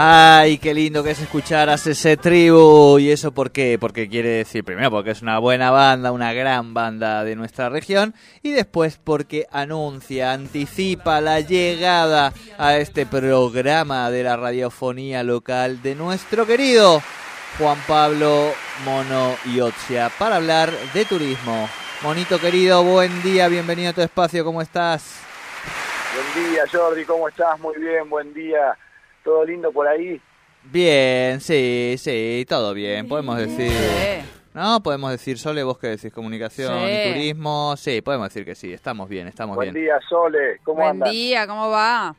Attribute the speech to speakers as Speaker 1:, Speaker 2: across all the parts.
Speaker 1: Ay, qué lindo que es escuchar a CC Tribu. ¿Y eso por qué? Porque quiere decir, primero, porque es una buena banda, una gran banda de nuestra región. Y después, porque anuncia, anticipa la llegada a este programa de la radiofonía local de nuestro querido Juan Pablo Mono Iotzia para hablar de turismo. Monito querido, buen día, bienvenido a tu espacio, ¿cómo estás?
Speaker 2: Buen día, Jordi, ¿cómo estás? Muy bien, buen día. ¿Todo lindo por ahí?
Speaker 1: Bien, sí, sí, todo bien, podemos decir. No, podemos decir, Sole, vos que decís comunicación y turismo. Sí, podemos decir que sí, estamos bien, estamos
Speaker 2: Buen
Speaker 1: bien.
Speaker 2: día, Sole, ¿cómo
Speaker 3: Buen
Speaker 2: andan?
Speaker 3: día, ¿cómo va?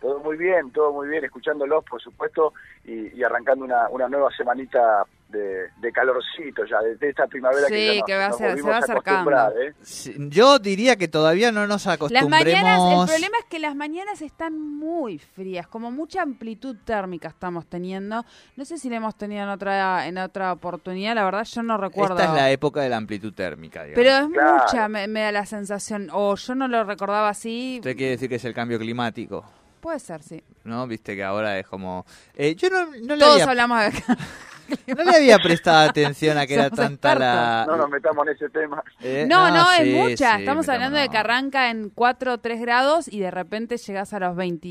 Speaker 2: Todo muy bien, todo muy bien, escuchándolos, por supuesto, y, y arrancando una, una nueva semanita de, de calorcito ya, desde esta primavera
Speaker 3: Sí,
Speaker 2: que, ya nos,
Speaker 3: que va a ser- se va acercando.
Speaker 2: ¿eh?
Speaker 1: Sí, Yo diría que todavía no nos
Speaker 3: Las
Speaker 1: acostumbremos.
Speaker 3: mañanas, el problema es que las mañanas están muy frías, como mucha amplitud térmica estamos teniendo. No sé si la hemos tenido en otra en otra oportunidad, la verdad yo no recuerdo.
Speaker 1: Esta es la época de la amplitud térmica, digamos.
Speaker 3: Pero es
Speaker 2: Claro.
Speaker 3: mucha, me, me da la sensación, o yo no lo recordaba así.
Speaker 1: Usted quiere decir que es el cambio climático,
Speaker 3: Puede ser, sí.
Speaker 1: ¿no? Viste que ahora es como... Eh, yo no, no le
Speaker 3: Todos
Speaker 1: había,
Speaker 3: hablamos de
Speaker 1: no le había prestado atención a que era tanta la...
Speaker 2: No nos metamos en ese tema.
Speaker 1: Eh,
Speaker 3: No, no, es
Speaker 1: sí,
Speaker 3: mucha.
Speaker 1: sí,
Speaker 3: Estamos hablando de que arranca en 4 o 3 grados y de repente llegas a los 20,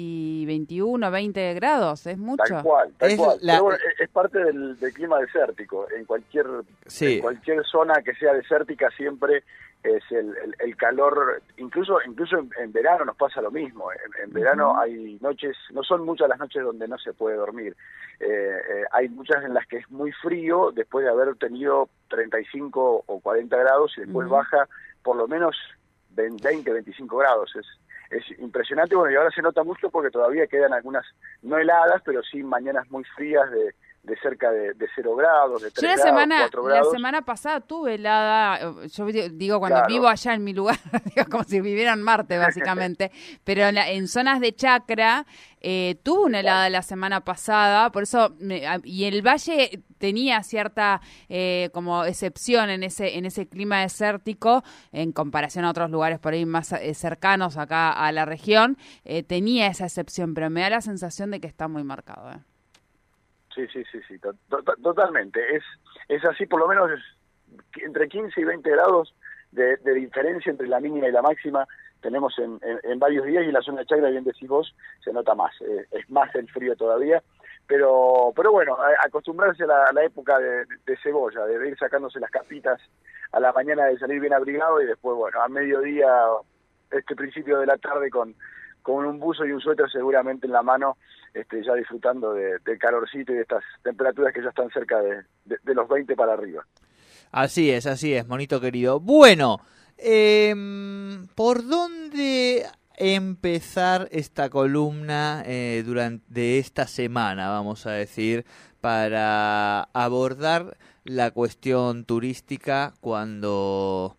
Speaker 3: 21, 20 grados. Es mucho.
Speaker 2: Tal cual, tal
Speaker 1: Es
Speaker 2: cual.
Speaker 1: la-
Speaker 2: Pero bueno, es, es parte del, del clima desértico. En cualquier,
Speaker 1: Sí.
Speaker 2: en cualquier zona que sea desértica siempre es el, el- el calor, incluso incluso en, en verano nos pasa lo mismo. En, en verano hay noches, no son muchas las noches donde no se puede dormir. Eh, eh, hay muchas en las que es muy frío después de haber tenido 35 o 40 grados y después baja por lo menos 20, 25 grados. Es, es impresionante, bueno, y ahora se nota mucho porque todavía quedan algunas, no heladas, pero sí mañanas muy frías de, de cerca de, de 0 grados, de 3
Speaker 3: Yo la
Speaker 2: grados,
Speaker 3: semana,
Speaker 2: 4
Speaker 3: la
Speaker 2: grados.
Speaker 3: semana pasada tuve helada, eh, yo di- digo cuando
Speaker 2: Claro.
Speaker 3: vivo allá en mi lugar, digo como si viviera en Marte básicamente, pero en, la- en zonas de chacra eh, tuve una helada la semana pasada, por eso, y el valle tenía cierta eh, como excepción en ese, en ese clima desértico en comparación a otros lugares por ahí más eh, cercanos acá a la región, eh, tenía esa excepción, pero me da la sensación de que está muy marcado. eh.
Speaker 2: Sí, sí, sí, sí, to- to- totalmente. Es, es así, por lo menos entre 15 y 20 grados de, de diferencia entre la mínima y la máxima tenemos en, varios días y la zona de Chacra, bien decís vos, se nota más, eh, es más el frío todavía. Pero pero bueno, acostumbrarse a la, a la época de, de cebolla, de ir sacándose las capitas a la mañana de salir bien abrigado y después, bueno, a mediodía, este principio de la tarde con, con un buzo y un suéter seguramente en la mano, este, ya disfrutando de- del calorcito y de estas temperaturas que ya están cerca de los 20 para arriba.
Speaker 1: Así es, así es, monito querido. Bueno, em, ¿por dónde empezar esta columna eh, durante esta semana, vamos a decir, para abordar la cuestión turística cuando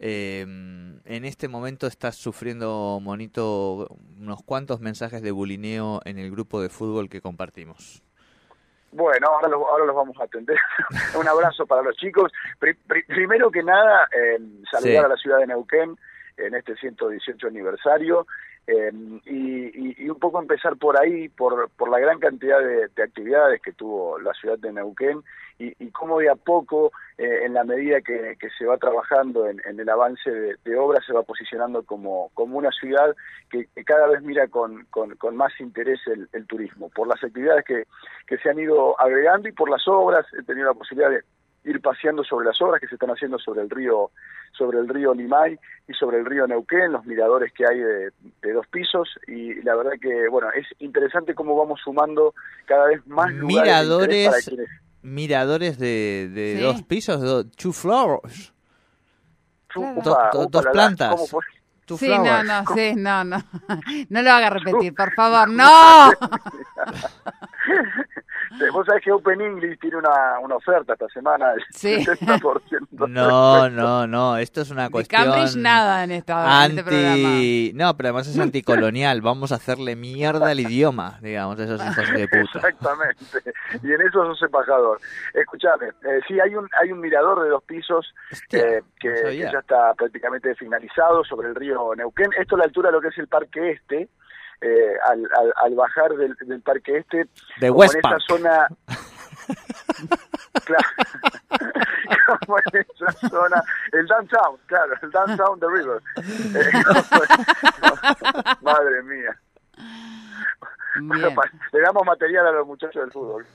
Speaker 1: em, en este momento estás sufriendo, monito, unos cuantos mensajes de bulineo en el grupo de fútbol que compartimos?
Speaker 2: Bueno, ahora los, ahora los vamos a atender. un abrazo para los chicos. Pri- pri- primero que nada, eh, saludar
Speaker 1: Sí.
Speaker 2: a la ciudad de Neuquén en este 118 aniversario eh, y, un poco empezar por ahí, por, por la gran cantidad de, de actividades que tuvo la ciudad de Neuquén y, y cómo de a poco, eh, en la medida que, que se va trabajando en, el avance de, de obras, se va posicionando como, como una ciudad que, que cada vez mira con, con, con más interés el, el turismo, por las actividades que, que se han ido agregando y por las obras. He tenido la posibilidad de, ir paseando sobre las obras que se están haciendo sobre el río sobre el río Limay y sobre el río Neuquén, los miradores que hay de, de dos pisos y la verdad que bueno es interesante cómo vamos sumando cada vez más lugares de para
Speaker 1: Miradores,
Speaker 2: quienes
Speaker 1: miradores de, de
Speaker 3: Sí.
Speaker 1: dos pisos, do- two floors.
Speaker 3: Claro.
Speaker 1: Do- do- dos
Speaker 2: la-
Speaker 1: plantas. Two
Speaker 3: Sí, no,
Speaker 1: flowers.
Speaker 3: no, sí, no, no. No lo haga repetir, por favor. ¡No!
Speaker 2: Vos sabés que Open English tiene una, una oferta esta semana del
Speaker 3: Sí.
Speaker 2: 70% de
Speaker 1: No, no, no, esto es una
Speaker 3: De
Speaker 1: cuestión
Speaker 3: Cambridge nada en, esta, en este programa.
Speaker 1: anti... No, pero además es anticolonial, vamos a hacerle mierda al idioma, digamos, esos hijos de puta.
Speaker 2: Exactamente. Y en eso sos embajador. Escuchame, eh, sí, hay un, hay un mirador de dos pisos
Speaker 1: Hostia,
Speaker 2: eh, que,
Speaker 1: no
Speaker 2: que ya está prácticamente finalizado sobre el río Neuquén. Esto a la altura de lo que es el Parque Este. eh, al, al, al bajar del, del Parque Este,
Speaker 1: De
Speaker 2: en esa zona... Claro. como en esa zona, el downtown, claro, el downtown the river. Eh, madre mía. Bueno, le damos material a los muchachos del fútbol.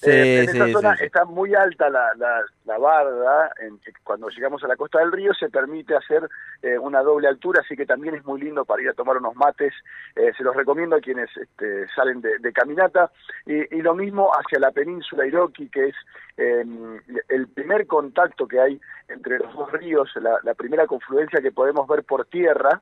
Speaker 1: Sí,
Speaker 2: Eh, en esa
Speaker 1: sí,
Speaker 2: zona
Speaker 1: sí, sí.
Speaker 2: está muy alta la, la, la barda. en- cuando llegamos a la costa del río se permite hacer eh, una doble altura, así que también es muy lindo para ir a tomar unos mates. Eh, se los recomiendo a quienes este, salen de, de caminata. Y, y lo mismo hacia la península Iroqui, que es eh, el primer contacto que hay entre los dos ríos, la, la primera confluencia que podemos ver por tierra.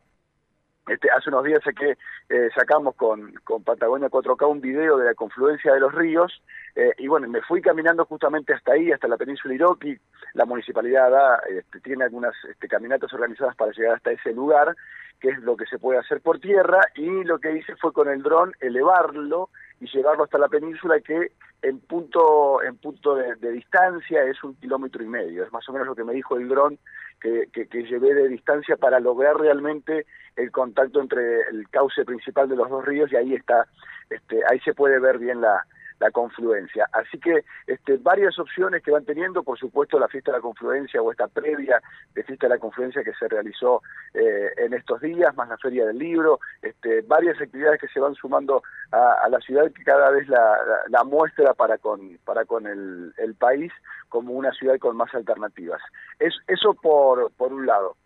Speaker 2: Este, hace unos días que eh, sacamos con, con Patagonia 4K un video de la confluencia de los ríos eh, y bueno, me fui caminando justamente hasta ahí, hasta la península Iroqui. La municipalidad da, este, tiene algunas este, caminatas organizadas para llegar hasta ese lugar, que es lo que se puede hacer por tierra y lo que hice fue con el dron elevarlo y llevarlo hasta la península que en punto en punto de, de distancia es un kilómetro y medio. Es más o menos lo que me dijo el dron que, que, que llevé de distancia para lograr realmente el contacto entre el cauce principal de los dos ríos y ahí está, este, ahí se puede ver bien la, la confluencia. Así que este, varias opciones que van teniendo, por supuesto la fiesta de la confluencia o esta previa de fiesta de la confluencia que se realizó eh, en estos días, más la feria del libro, este, varias actividades que se van sumando a, a la ciudad que cada vez la, la, la muestra para con, para con el, el país como una ciudad con más alternativas. Es, eso por, por un lado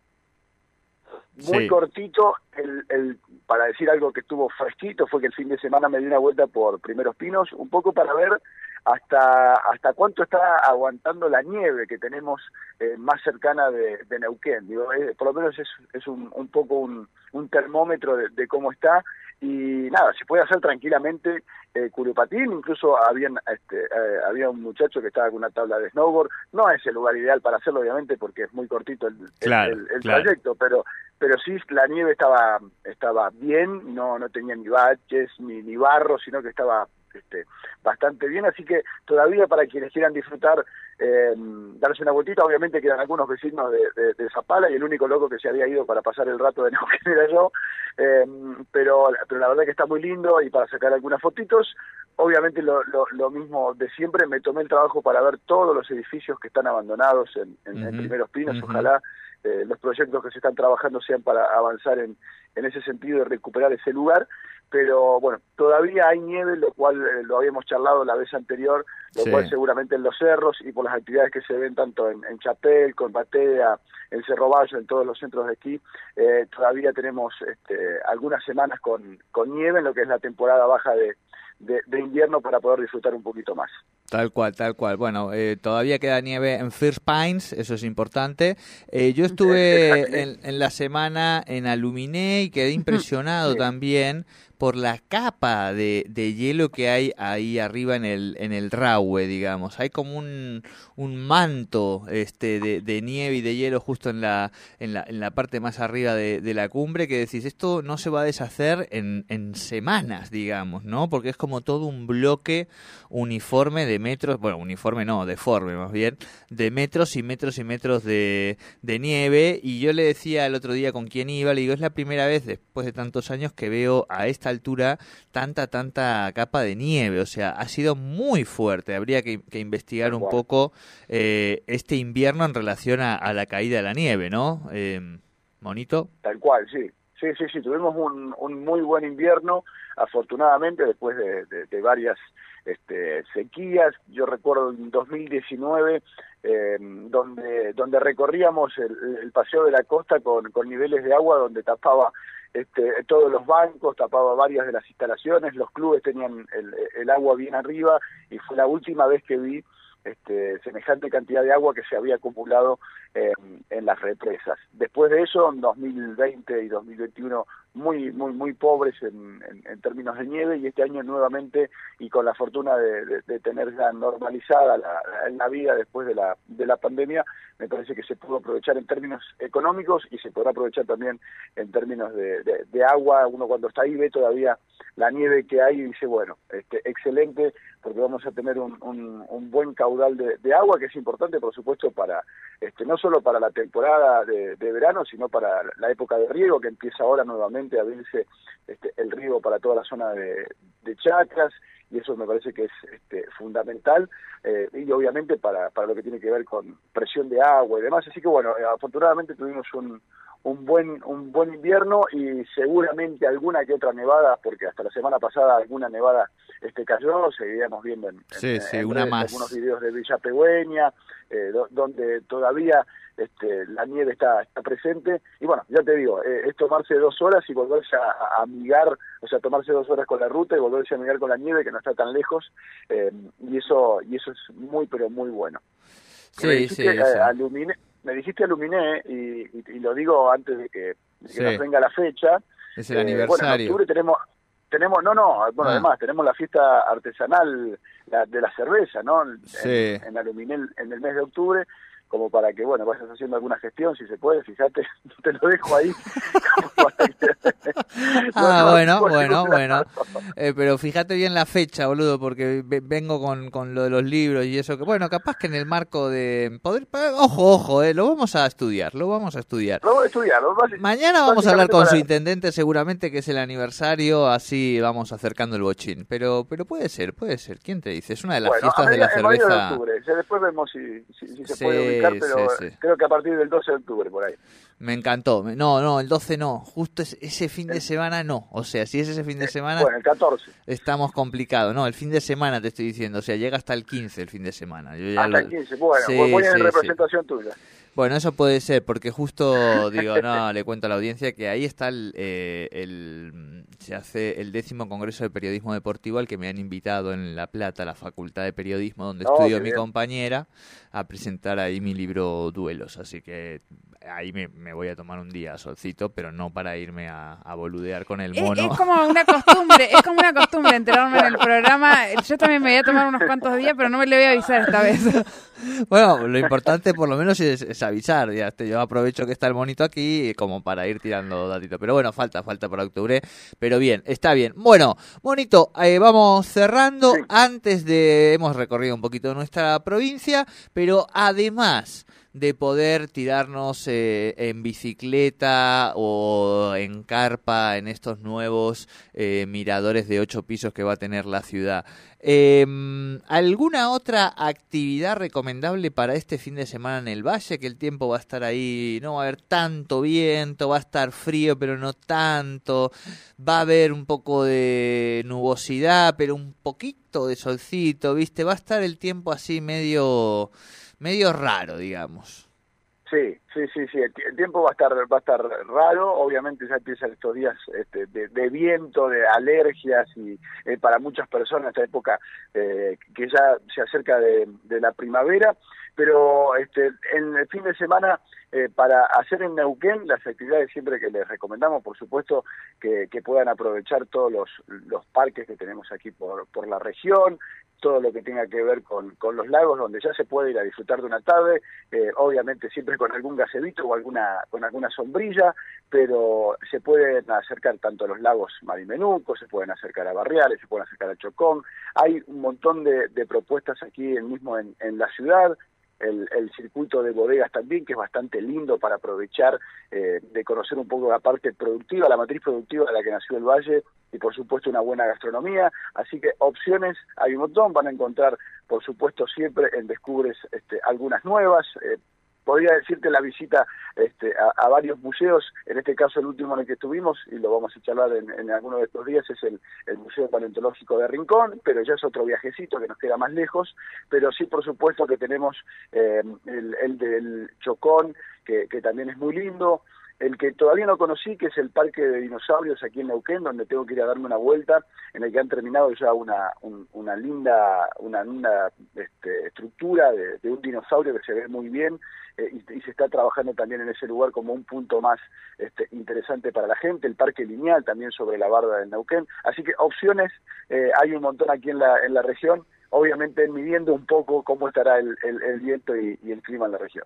Speaker 2: muy
Speaker 1: Sí.
Speaker 2: cortito, el, el, para decir algo que estuvo fresquito, fue que el fin de semana me di una vuelta por Primeros Pinos, un poco para ver hasta hasta cuánto está aguantando la nieve que tenemos eh, más cercana de, de Neuquén. Digo, eh, por lo menos es, es un, un poco un, un termómetro de, de cómo está y nada, se puede hacer tranquilamente eh, curupatín, incluso habían, este, eh, había un muchacho que estaba con una tabla de snowboard, no es el lugar ideal para hacerlo obviamente porque es muy cortito el, el-
Speaker 1: Claro,
Speaker 2: el- el
Speaker 1: claro.
Speaker 2: trayecto, pero pero sí la nieve estaba estaba bien, no no tenía ni baches ni, ni barro, sino que estaba este, bastante bien, así que todavía para quienes quieran disfrutar, eh, darse una vueltita, obviamente quedan algunos vecinos de, de, de Zapala y el único loco que se había ido para pasar el rato de Neuquén era yo, eh, pero, pero la verdad que está muy lindo y para sacar algunas fotitos, obviamente lo, lo, lo mismo de siempre, me tomé el trabajo para ver todos los edificios que están abandonados en, en, en Primeros Pinos, ojalá eh, los proyectos que se están trabajando sean para avanzar en, en ese sentido de recuperar ese lugar, pero bueno, todavía hay nieve, lo cual eh, lo habíamos charlado la vez anterior, lo
Speaker 1: Sí.
Speaker 2: cual seguramente en los cerros y por las actividades que se ven tanto en, en Chapel, con Batea, en Cerro Valle, en todos los centros de esquí, eh, todavía tenemos este, algunas semanas con, con nieve en lo que es la temporada baja de, de, de invierno para poder disfrutar un poquito más.
Speaker 1: Tal cual, tal cual. Bueno, eh, todavía queda nieve en First Pines, eso es importante. Eh, yo estuve en, en la semana en Aluminé y quedé impresionado
Speaker 2: Sí.
Speaker 1: también por la capa de, de hielo que hay ahí arriba en el en el Rahue, digamos. Hay como un, un manto este de, de nieve y de hielo justo en la en la, en la parte más arriba de, de la cumbre que decís, esto no se va a deshacer en, en semanas, digamos, ¿no? Porque es como todo un bloque uniforme de metros, bueno, uniforme no, deforme más bien, de metros y metros y metros de, de nieve. Y yo le decía el otro día con quién iba, le digo, es la primera vez después de tantos años que veo a esta altura tanta, tanta capa de nieve. O sea, ha sido muy fuerte. Habría que, que investigar un
Speaker 2: Wow.
Speaker 1: poco eh, este invierno en relación a, a la caída de la nieve, ¿no? Eh, Monito.
Speaker 2: Tal cual, sí. Sí, sí, sí, tuvimos un, un muy buen invierno, afortunadamente, después de, varias este, sequías. Yo recuerdo en 2019 eh, donde donde recorríamos el, el paseo de la costa con, con niveles de agua donde tapaba este, todos los bancos, tapaba varias de las instalaciones, los clubes tenían el, el agua bien arriba y fue la última vez que vi este, semejante cantidad de agua que se había acumulado eh, en las represas. Después de eso, en 2020 y 2021, muy, muy, muy pobres en, en, términos de nieve y este año nuevamente y con la fortuna de, de, tener ya normalizada la, la, vida después de la, de la pandemia, me parece que se pudo aprovechar en términos económicos y se podrá aprovechar también en términos de, de, de agua. Uno cuando está ahí ve todavía la nieve que hay y dice, bueno, este, excelente, porque vamos a tener un, un, un buen caudal de, de, agua, que es importante, por supuesto, para este, no solo para la temporada de, de, verano, sino para la época de riego, que empieza ahora nuevamente a abrirse este, el riego para toda la zona de, de chacras, y eso me parece que es este, fundamental, eh, y obviamente para, para lo que tiene que ver con presión de agua y demás. Así que bueno, eh, afortunadamente tuvimos un, un buen un buen invierno y seguramente alguna que otra nevada porque hasta la semana pasada alguna nevada este cayó seguiríamos viendo en,
Speaker 1: sí,
Speaker 2: en,
Speaker 1: sí,
Speaker 2: en
Speaker 1: una
Speaker 2: redes
Speaker 1: más.
Speaker 2: algunos videos de Villa Pegüeña eh, do, donde todavía este, la nieve está, está presente y bueno ya te digo eh, es tomarse dos horas y volverse a, a, amigar o sea tomarse dos horas con la ruta y volverse a amigar con la nieve que no está tan lejos eh, y eso y eso es muy pero muy bueno
Speaker 1: sí, sí,
Speaker 2: que,
Speaker 1: sí.
Speaker 2: Alumine, me dijiste aluminé y, y, y, lo digo antes de que, de que
Speaker 1: sí.
Speaker 2: nos venga la fecha.
Speaker 1: Es el eh, aniversario.
Speaker 2: Bueno, en octubre tenemos, tenemos no, no, bueno, ah. además tenemos la fiesta artesanal la, de la cerveza, ¿no?
Speaker 1: Sí.
Speaker 2: En, en Aluminé en el mes de octubre como para que, bueno, vayas haciendo alguna gestión, si se puede, fíjate, te lo dejo ahí.
Speaker 1: ah, bueno, bueno, bueno. Eh, pero fíjate bien la fecha, boludo, porque vengo con, con lo de los libros y eso, que bueno, capaz que en el marco de poder... Ojo, ojo, eh, lo vamos a estudiar, lo vamos a estudiar.
Speaker 2: Lo vamos a estudiar. Lo vas,
Speaker 1: Mañana vamos a hablar con para... su intendente, seguramente que es el aniversario, así vamos acercando el bochín. Pero pero puede ser, puede ser. ¿Quién te dice? Es una de las
Speaker 2: bueno,
Speaker 1: fiestas de la cerveza...
Speaker 2: De octubre. Después vemos si, si, si se puede pero sí, sí. creo que a partir del 12 de octubre, por ahí.
Speaker 1: Me encantó. No, no, el 12 no. Justo ese fin de semana no. O sea, si es ese fin de semana.
Speaker 2: Bueno, el 14.
Speaker 1: Estamos complicados. No, el fin de semana te estoy diciendo. O sea, llega hasta el 15 el fin de semana.
Speaker 2: Yo ya hasta lo... el 15. Bueno, sí, pues voy en representación tuya.
Speaker 1: Bueno, eso puede ser, porque justo digo, no, le cuento a la audiencia que ahí está el, eh, el, se hace el décimo congreso de periodismo deportivo al que me han invitado en La Plata, la Facultad de Periodismo, donde
Speaker 2: oh,
Speaker 1: estudió mi
Speaker 2: bien.
Speaker 1: compañera, a presentar ahí mi libro Duelos. Así que ahí me, me, voy a tomar un día solcito, pero no para irme a, a boludear con el mono.
Speaker 3: Es, es, como una costumbre, es como una costumbre enterarme en el programa. Yo también me voy a tomar unos cuantos días, pero no me le voy a avisar esta vez.
Speaker 1: Bueno, lo importante por lo menos es, es avisar. Ya este, yo aprovecho que está el monito aquí como para ir tirando datitos. Pero bueno, falta, falta para octubre. Pero bien, está bien. Bueno, monito, eh, vamos cerrando.
Speaker 2: Sí.
Speaker 1: Antes de hemos recorrido un poquito nuestra provincia, pero además de poder tirarnos eh, en bicicleta o en carpa en estos nuevos eh, miradores de ocho pisos que va a tener la ciudad. Eh, ¿Alguna otra actividad recomendable para este fin de semana en el valle? Que el tiempo va a estar ahí, no va a haber tanto viento, va a estar frío, pero no tanto. Va a haber un poco de nubosidad, pero un poquito de solcito, ¿viste? Va a estar el tiempo así medio medio raro, digamos.
Speaker 2: Sí, sí, sí, sí. El, tiempo va a estar va a estar raro. Obviamente ya empiezan estos días este, de, viento, de alergias y eh, para muchas personas esta época eh, que ya se acerca de, de, la primavera. Pero este, en el fin de semana eh, para hacer en Neuquén las actividades siempre que les recomendamos, por supuesto, que, puedan aprovechar todos los, los parques que tenemos aquí por, por la región, todo lo que tenga que ver con, con los lagos, donde ya se puede ir a disfrutar de una tarde, eh, obviamente siempre con algún gazebito o alguna, con alguna sombrilla, pero se pueden acercar tanto a los lagos Marimenuco, se pueden acercar a Barriales, se pueden acercar a Chocón, hay un montón de, de propuestas aquí mismo en, en la ciudad, el, el, circuito de bodegas también, que es bastante lindo para aprovechar eh, de conocer un poco la parte productiva, la matriz productiva de la que nació el Valle y por supuesto una buena gastronomía. Así que opciones hay un montón, van a encontrar por supuesto siempre en Descubres este, algunas nuevas. Eh, podría decirte la visita este, a, varios museos, en este caso el último en el que estuvimos, y lo vamos a charlar en, en alguno de estos días, es el, el Museo Paleontológico de Rincón, pero ya es otro viajecito que nos queda más lejos, pero sí por supuesto que tenemos eh, el, el del Chocón, que, que también es muy lindo, el que todavía no conocí, que es el Parque de Dinosaurios aquí en Neuquén, donde tengo que ir a darme una vuelta, en el que han terminado ya una, un- una linda, una linda este, estructura de, de un dinosaurio que se ve muy bien eh, y, se está trabajando también en ese lugar como un punto más este, interesante para la gente, el Parque Lineal también sobre la barda del Neuquén. Así que opciones eh, hay un montón aquí en la, en la región, obviamente midiendo un poco cómo estará el, el- el viento y el clima en la región.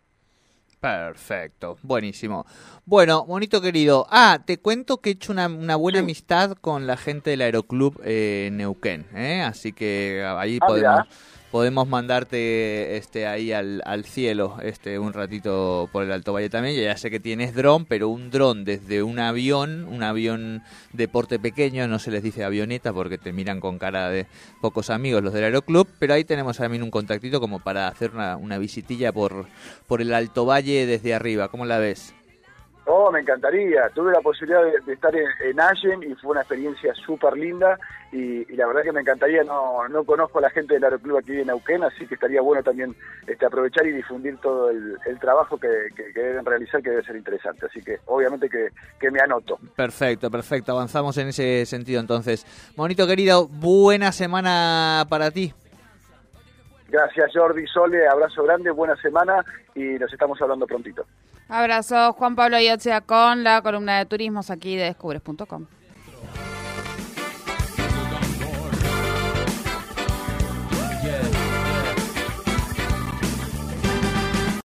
Speaker 1: Perfecto, buenísimo. Bueno, bonito querido. Ah, te cuento que he hecho una, una buena
Speaker 2: Sí.
Speaker 1: amistad con la gente del Aeroclub eh, Neuquén, ¿eh? así que ahí
Speaker 2: Ah,
Speaker 1: podemos
Speaker 2: mirá.
Speaker 1: Podemos mandarte este ahí al, al cielo este un ratito por el Alto Valle también. Ya sé que tienes dron, pero un dron desde un avión, un avión de porte pequeño, no se les dice avioneta porque te miran con cara de pocos amigos los del Aeroclub, pero ahí tenemos también un contactito como para hacer una, una visitilla por, por el Alto Valle desde arriba. ¿Cómo la ves?
Speaker 2: Oh, me encantaría. Tuve la posibilidad de, de estar en, en Allen y fue una experiencia súper linda y, y la verdad que me encantaría. No, no conozco a la gente del Aeroclub aquí en Neuquén, así que estaría bueno también este, aprovechar y difundir todo el, el trabajo que, que- que deben realizar, que debe ser interesante. Así que obviamente que, que me anoto.
Speaker 1: Perfecto, perfecto. Avanzamos en ese sentido entonces. Monito querido, buena semana para ti.
Speaker 2: Gracias Jordi, Sole, abrazo grande, buena semana y nos estamos hablando prontito.
Speaker 3: Abrazo, Juan Pablo Iotzia con la columna de turismos aquí de descubres.com.